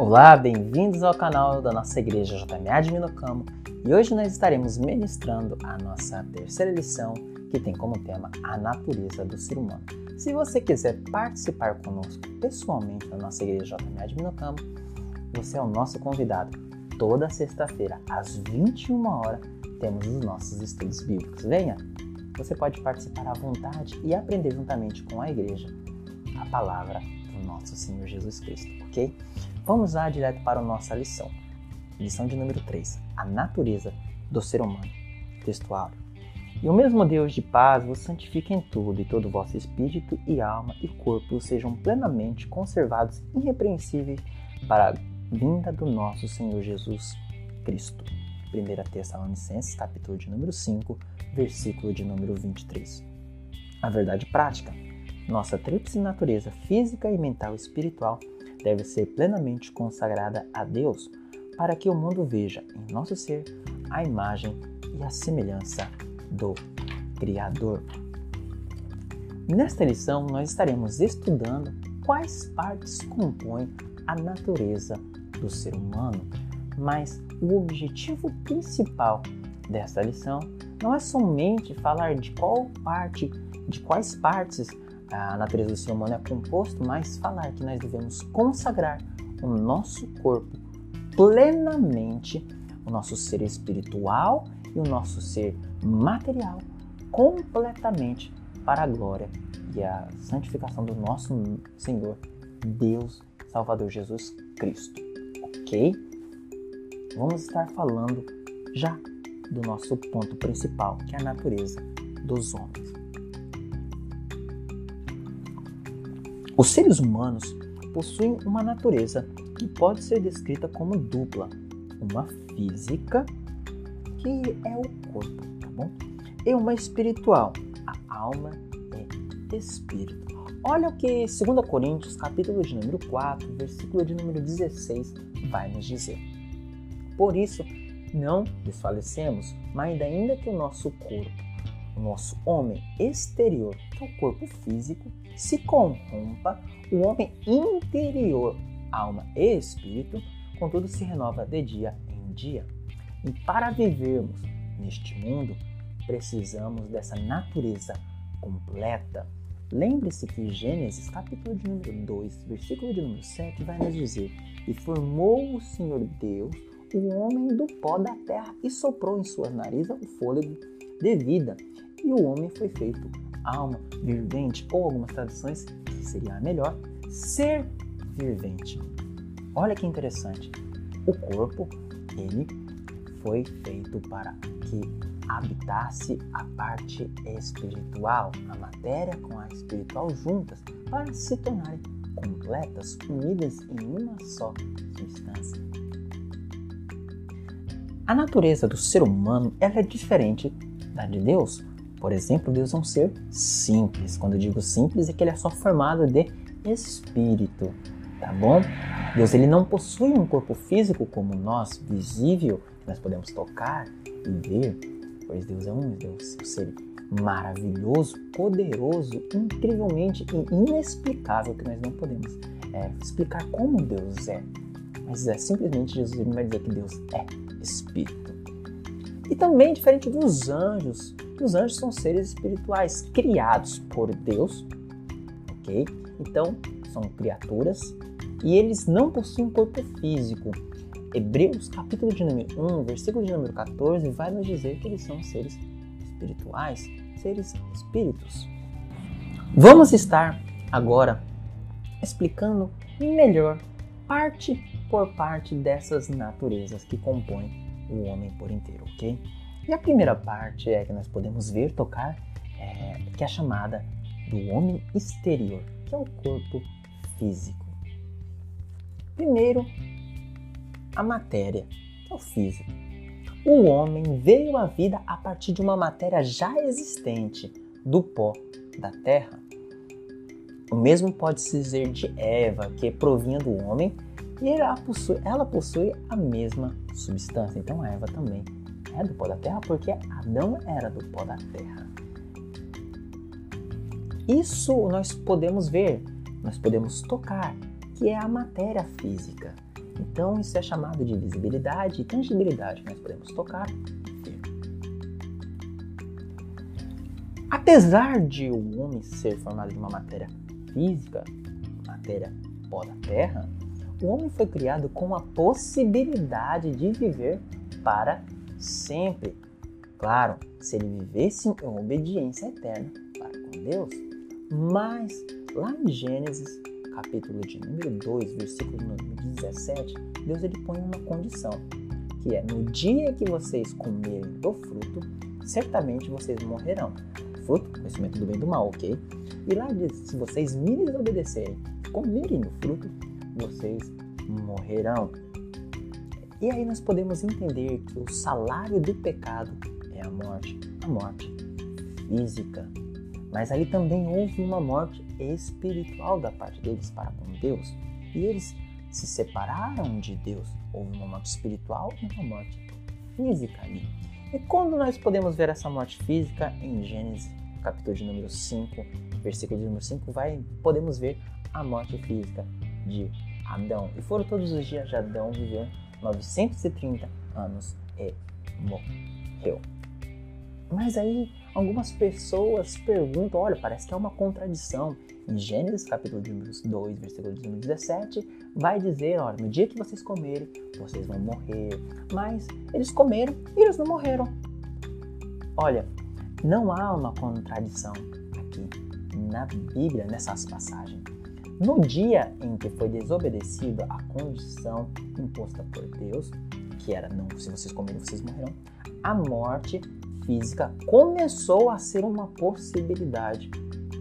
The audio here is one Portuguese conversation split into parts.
Olá, bem-vindos ao canal da nossa igreja JMA de Minocamo e hoje nós estaremos ministrando a nossa terceira lição que tem como tema a natureza do ser humano. Se você quiser participar conosco pessoalmente na nossa igreja JMA de Minocamo, você é o nosso convidado. Toda sexta-feira, às 21 horas, temos os nossos estudos bíblicos. Venha! Você pode participar à vontade e aprender juntamente com a igreja a palavra do nosso Senhor Jesus Cristo, ok? Vamos lá direto para a nossa lição. Lição de número 3. A natureza do ser humano. Textual. E o mesmo Deus de paz vos santifique em tudo, e todo o vosso espírito e alma e corpo sejam plenamente conservados irrepreensíveis para a vinda do nosso Senhor Jesus Cristo. 1 Tessalonicenses, capítulo de número 5, versículo de número 23. A verdade prática. Nossa tríplice natureza física e mental e espiritual deve ser plenamente consagrada a Deus para que o mundo veja em nosso ser a imagem e a semelhança do Criador. Nesta lição, nós estaremos estudando quais partes compõem a natureza do ser humano, mas o objetivo principal desta lição não é somente falar de qual parte, de quais partes a natureza do ser humano é composto, mas falar que nós devemos consagrar o nosso corpo plenamente, o nosso ser espiritual e o nosso ser material completamente para a glória e a santificação do nosso Senhor, Deus, Salvador Jesus Cristo. Ok? Vamos estar falando já do nosso ponto principal, que é a natureza dos homens. Os seres humanos possuem uma natureza que pode ser descrita como dupla, uma física, que é o corpo, tá bom? E uma espiritual, a alma é espírito. Olha o que 2 Coríntios, capítulo de número 4, versículo de número 16, vai nos dizer. Por isso, não desfalecemos, mas ainda que o nosso corpo o nosso homem exterior, que é o corpo físico, se corrompa, o homem interior, alma e espírito, contudo se renova de dia em dia. E para vivermos neste mundo, precisamos dessa natureza completa. Lembre-se que Gênesis, capítulo de número 2, versículo de número 7, vai nos dizer: E formou o Senhor Deus o homem do pó da terra e soprou em sua nariz o fôlego de vida, e o homem foi feito alma vivente, ou algumas traduções, que seria a melhor, ser vivente. Olha que interessante. O corpo, ele foi feito para que habitasse a parte espiritual, a matéria com a espiritual juntas, para se tornarem completas, unidas em uma só substância. A natureza do ser humano ela é diferente da de Deus. Por exemplo, Deus é um ser simples. Quando eu digo simples, é que ele é só formado de espírito, tá bom? Deus ele não possui um corpo físico como nós, visível, que nós podemos tocar e ver, pois Deus é um Deus, um ser maravilhoso, poderoso, incrivelmente e inexplicável que nós não podemos é, explicar como Deus é. Mas é simplesmente Jesus vai dizer que Deus é Espírito. E também diferente dos anjos, que os anjos são seres espirituais criados por Deus, ok? Então, são criaturas e eles não possuem corpo físico. Hebreus, capítulo de número 1, versículo de número 14, vai nos dizer que eles são seres espirituais, seres espíritos. Vamos estar agora explicando melhor, parte por parte dessas naturezas que compõem o homem por inteiro, ok? E a primeira parte é que nós podemos ver, tocar, é, que é a chamada do homem exterior, que é o corpo físico. Primeiro, a matéria, que é o físico. O homem veio à vida a partir de uma matéria já existente, do pó da terra. O mesmo pode-se dizer de Eva, que provinha do homem e ela possui, ela possui a mesma substância. Então a Eva também é do pó da terra porque Adão era do pó da terra. Isso nós podemos ver, nós podemos tocar, que é a matéria física. Então, isso é chamado de visibilidade e tangibilidade. Nós podemos tocar. Apesar de o homem ser formado de uma matéria física, matéria pó da terra, o homem foi criado com a possibilidade de viver para sempre. Claro, se ele vivesse em obediência eterna para com Deus. Mas lá em Gênesis, capítulo de número 2, versículo número 17, Deus ele põe uma condição, que é no dia que vocês comerem do fruto, certamente vocês morrerão. Fruto, conhecimento do bem e do mal, ok? E lá diz, se vocês me desobedecerem, comerem do fruto, vocês morrerão. E aí nós podemos entender que o salário do pecado é a morte, a morte física. Mas aí também houve uma morte espiritual da parte deles para com Deus. E eles se separaram de Deus. Houve uma morte espiritual e uma morte física ali. E quando nós podemos ver essa morte física em Gênesis, capítulo de número 5, versículo de número 5, vai, podemos ver a morte física de Adão. E foram todos os dias de Adão viver 930 anos e morreu. Mas aí algumas pessoas perguntam, olha, parece que é uma contradição. Em Gênesis capítulo 2, versículo 17, vai dizer, olha, no dia que vocês comerem, vocês vão morrer. Mas eles comeram e eles não morreram. Olha, não há uma contradição aqui na Bíblia, nessas passagens. No dia em que foi desobedecido a condição imposta por Deus, que era não, se vocês comerem, vocês morrerão, a morte física começou a ser uma possibilidade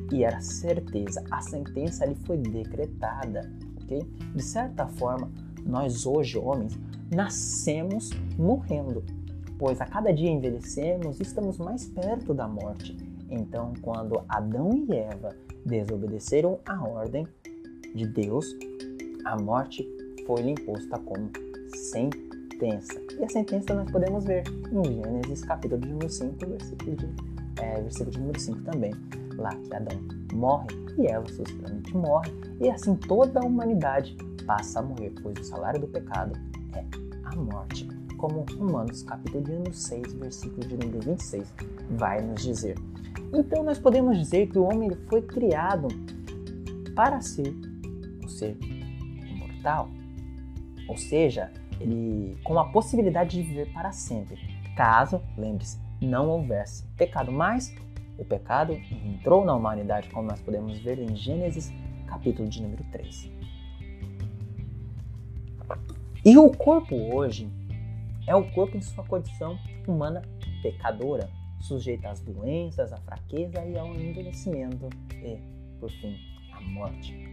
e era certeza. A sentença ali foi decretada, ok? De certa forma, nós hoje, homens, nascemos morrendo, pois a cada dia envelhecemos e estamos mais perto da morte. Então, quando Adão e Eva desobedeceram a ordem, de Deus, a morte foi-lhe imposta como sentença. E a sentença nós podemos ver em Gênesis capítulo número 5, versículo de, é, versículo de número 5 também, lá que Adão morre e Eva subsequentemente morre, e assim toda a humanidade passa a morrer, pois o salário do pecado é a morte. Como Romanos capítulo de número 6, versículo de número 26 vai nos dizer. Então nós podemos dizer que o homem foi criado para ser ser imortal, ou seja, ele com a possibilidade de viver para sempre, caso, lembre-se, não houvesse pecado. Mas o pecado entrou na humanidade, como nós podemos ver em Gênesis, capítulo de número 3. E o corpo hoje é o corpo em sua condição humana pecadora, sujeita às doenças, à fraqueza e ao envelhecimento e, por fim, à morte.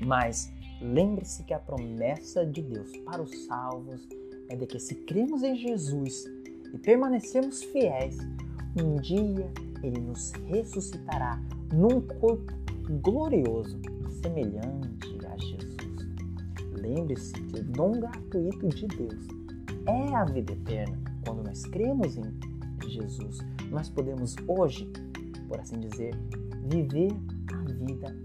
Mas lembre-se que a promessa de Deus para os salvos é de que se cremos em Jesus e permanecermos fiéis, um dia ele nos ressuscitará num corpo glorioso, semelhante a Jesus. Lembre-se que o dom gratuito de Deus é a vida eterna. Quando nós cremos em Jesus, nós podemos hoje, por assim dizer, viver a vida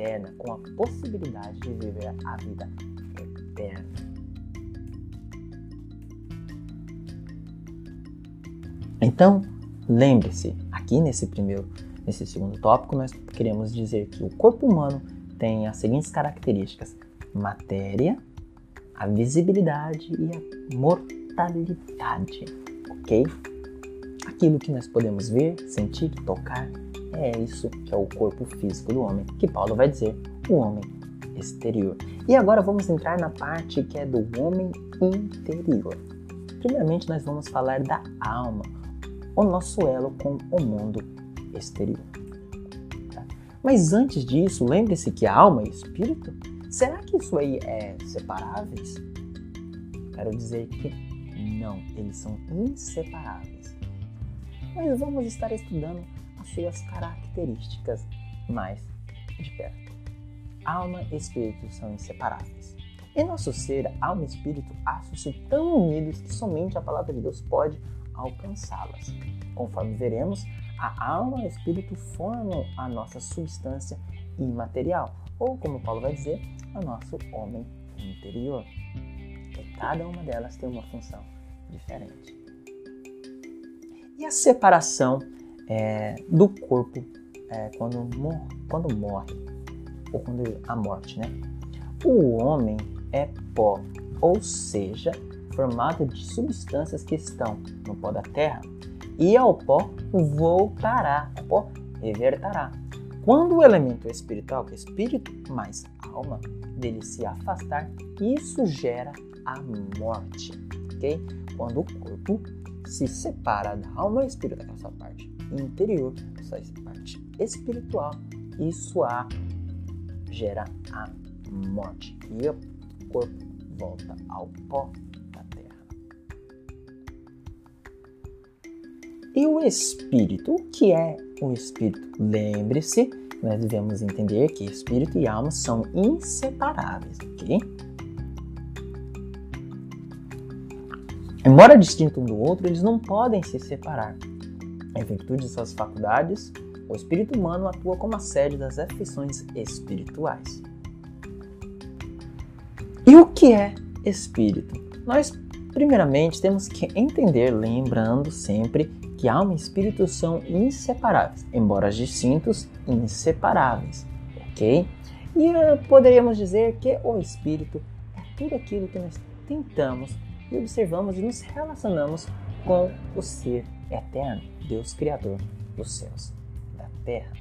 eterna, com a possibilidade de viver a vida eterna. Então, lembre-se, aqui nesse primeiro, nesse segundo tópico, nós queremos dizer que o corpo humano tem as seguintes características: matéria, a visibilidade e a mortalidade, ok? Aquilo que nós podemos ver, sentir, tocar, é isso que é o corpo físico do homem, que Paulo vai dizer o homem exterior. E agora vamos entrar na parte que é do homem interior. Primeiramente, nós vamos falar da alma, o nosso elo com o mundo exterior. Tá? Mas antes disso, lembre-se que alma e espírito, será que isso aí é separáveis? Quero dizer que não, eles são inseparáveis. Mas vamos estar estudando as suas características mais de perto. Alma e espírito são inseparáveis. Em nosso ser, alma e espírito acham-se tão unidos que somente a palavra de Deus pode alcançá-las. Conforme veremos, a alma e o espírito formam a nossa substância imaterial, ou como Paulo vai dizer, o nosso homem interior. cada uma delas tem uma função diferente. E a separação é, do corpo é, quando, mor quando morre, ou quando a morte, né? O homem é pó, ou seja, formado de substâncias que estão no pó da terra, e ao pó voltará, o pó revertará. Quando o elemento espiritual, que é espírito mais alma, dele se afastar, isso gera a morte, ok? Quando o corpo se separa da alma e espírito, daquela sua parte interior, essa parte espiritual, isso a gera a morte e o corpo volta ao pó da terra. E o espírito, o que é o espírito? Lembre-se, nós devemos entender que espírito e alma são inseparáveis, ok? Embora distintos um do outro, eles não podem se separar. Em virtude de suas faculdades, o espírito humano atua como a sede das afeições espirituais. E o que é espírito? Nós, primeiramente, temos que entender, lembrando sempre que alma e espírito são inseparáveis, embora distintos, inseparáveis, ok? E uh, poderíamos dizer que o espírito é tudo aquilo que nós tentamos e observamos e nos relacionamos com o ser eterno, Deus Criador dos céus, da terra.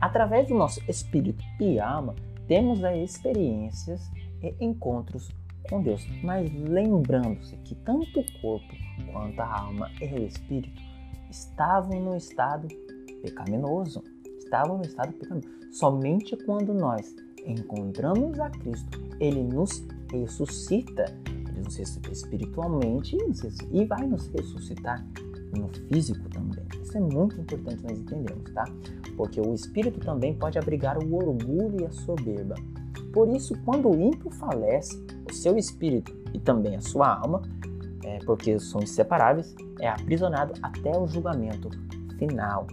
Através do nosso espírito e alma, temos as experiências e encontros com Deus, mas lembrando-se que tanto o corpo quanto a alma e o espírito estavam no estado pecaminoso, estavam no estado pecaminoso. Somente quando nós encontramos a Cristo, ele nos ressuscita nos espiritualmente e vai nos ressuscitar no físico também. Isso é muito importante nós entendermos, tá? Porque o espírito também pode abrigar o orgulho e a soberba. Por isso, quando o ímpio falece, o seu espírito e também a sua alma, é, porque são inseparáveis, é aprisionado até o julgamento final.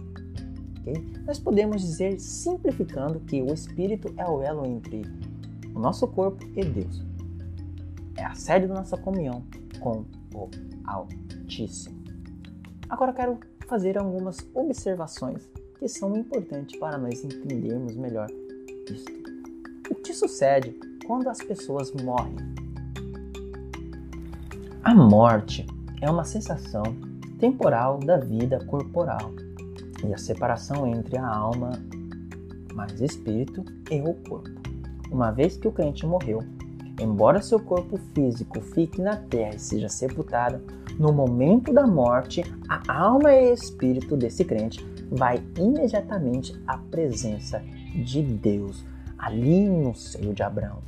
Okay? Nós podemos dizer, simplificando, que o espírito é o elo entre o nosso corpo e Deus é a sede da nossa comunhão com o Altíssimo. Agora quero fazer algumas observações que são importantes para nós entendermos melhor isto. O que sucede quando as pessoas morrem? A morte é uma sensação temporal da vida corporal e a separação entre a alma mais espírito e o corpo. Uma vez que o crente morreu, Embora seu corpo físico fique na terra e seja sepultado, no momento da morte, a alma e espírito desse crente vai imediatamente à presença de Deus, ali no seio de Abraão.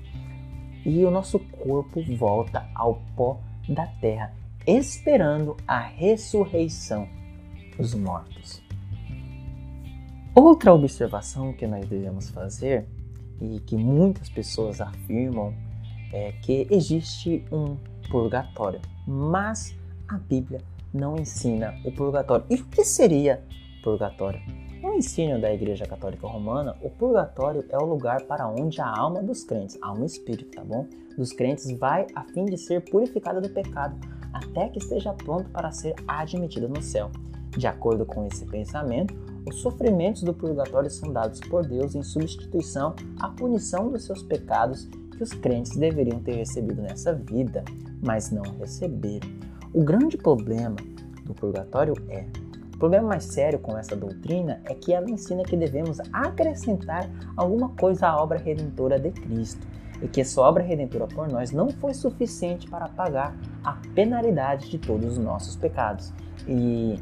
E o nosso corpo volta ao pó da terra, esperando a ressurreição dos mortos. Outra observação que nós devemos fazer e que muitas pessoas afirmam é, que existe um purgatório, mas a Bíblia não ensina o purgatório. E o que seria purgatório? No ensino da Igreja Católica Romana, o purgatório é o lugar para onde a alma dos crentes, a alma espírito, tá bom? Dos crentes vai a fim de ser purificada do pecado, até que esteja pronto para ser admitida no céu. De acordo com esse pensamento, os sofrimentos do purgatório são dados por Deus em substituição à punição dos seus pecados que os crentes deveriam ter recebido nessa vida, mas não receberam. O grande problema do purgatório é o problema mais sério com essa doutrina é que ela ensina que devemos acrescentar alguma coisa à obra redentora de Cristo e que essa obra redentora por nós não foi suficiente para pagar a penalidade de todos os nossos pecados. E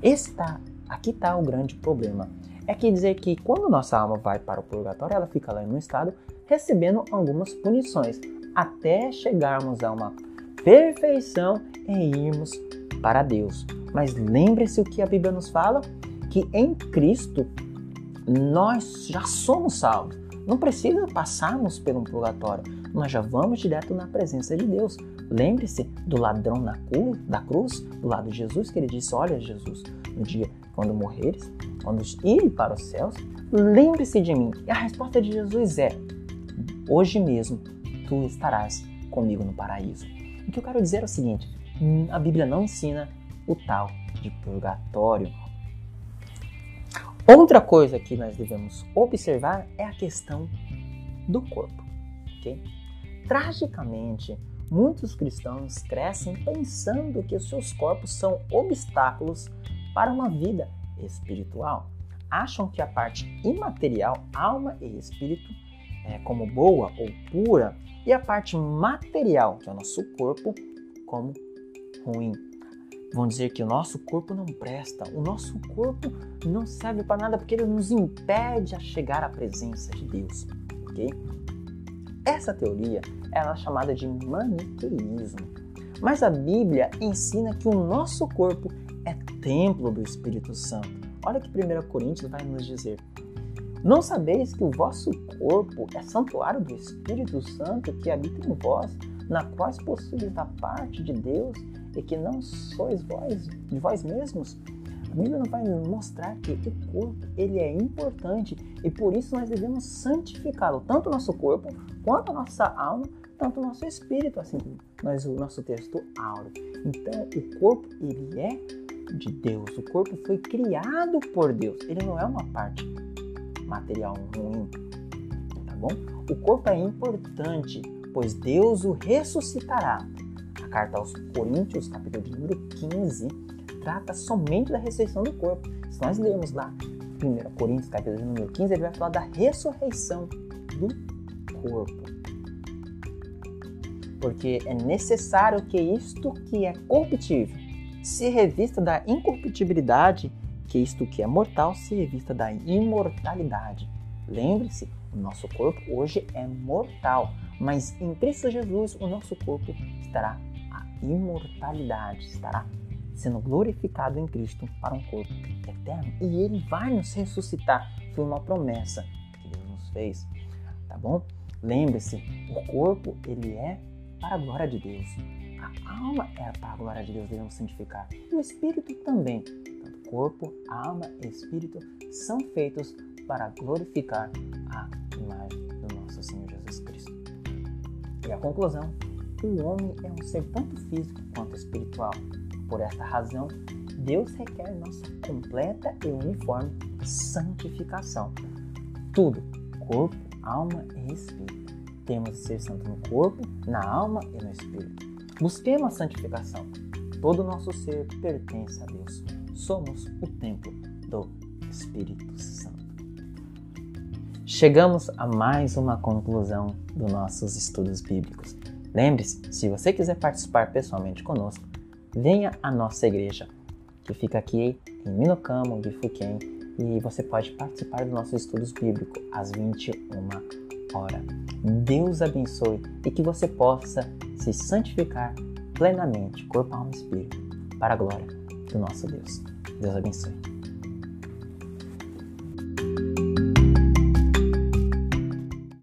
está, aqui está o grande problema. É que dizer que quando nossa alma vai para o purgatório, ela fica lá em um estado recebendo algumas punições, até chegarmos a uma perfeição e irmos para Deus. Mas lembre-se o que a Bíblia nos fala: que em Cristo nós já somos salvos. Não precisa passarmos pelo purgatório, nós já vamos direto na presença de Deus. Lembre-se do ladrão na cruz, da cruz, do lado de Jesus, que ele disse: Olha, Jesus, no dia quando morreres, quando ir para os céus, lembre-se de mim. E a resposta de Jesus é: Hoje mesmo tu estarás comigo no paraíso. O que eu quero dizer é o seguinte: a Bíblia não ensina o tal de purgatório. Outra coisa que nós devemos observar é a questão do corpo. Okay? Tragicamente, muitos cristãos crescem pensando que os seus corpos são obstáculos para uma vida espiritual. Acham que a parte imaterial, alma e espírito, é, como boa ou pura, e a parte material, que é o nosso corpo, como ruim. Vão dizer que o nosso corpo não presta, o nosso corpo não serve para nada porque ele nos impede a chegar à presença de Deus, ok? Essa teoria ela é chamada de maniqueísmo. Mas a Bíblia ensina que o nosso corpo templo do Espírito Santo. Olha que 1 Coríntios vai nos dizer: Não sabeis que o vosso corpo é santuário do Espírito Santo que habita em vós, na qual possuis da parte de Deus e que não sois vós de vós mesmos? A Bíblia não vai mostrar que o corpo ele é importante e por isso nós devemos santificá-lo, tanto o nosso corpo quanto a nossa alma, tanto o nosso espírito, assim como o nosso texto áureo. Então, o corpo ele é de Deus, o corpo foi criado por Deus, ele não é uma parte material ruim, tá bom? O corpo é importante, pois Deus o ressuscitará. A carta aos Coríntios, capítulo de número 15, trata somente da ressurreição do corpo. Se nós lermos lá 1 Coríntios, capítulo de número 15, ele vai falar da ressurreição do corpo. Porque é necessário que isto que é corruptível se revista da incorruptibilidade, que isto que é mortal se revista da imortalidade. Lembre-se, o nosso corpo hoje é mortal, mas em Cristo Jesus o nosso corpo estará a imortalidade, estará sendo glorificado em Cristo para um corpo eterno. E ele vai nos ressuscitar. Foi uma promessa que Deus nos fez, tá bom? Lembre-se, o corpo ele é para a glória de Deus. A alma é para a glória de Deus, devemos santificar. E o espírito também. Tanto corpo, alma e espírito são feitos para glorificar a imagem do nosso Senhor Jesus Cristo. E a conclusão: o homem é um ser tanto físico quanto espiritual. Por esta razão, Deus requer nossa completa e uniforme santificação. Tudo, corpo, alma e espírito. Temos de ser santo no corpo, na alma e no espírito. Busquemos a santificação. Todo o nosso ser pertence a Deus. Somos o templo do Espírito Santo. Chegamos a mais uma conclusão dos nossos estudos bíblicos. Lembre-se, se você quiser participar pessoalmente conosco, venha à nossa igreja, que fica aqui em Minocamo, de e você pode participar dos nossos estudos bíblicos às 21 horas. Deus abençoe e que você possa se santificar plenamente, corpo, alma e espírito, para a glória do nosso Deus. Deus abençoe.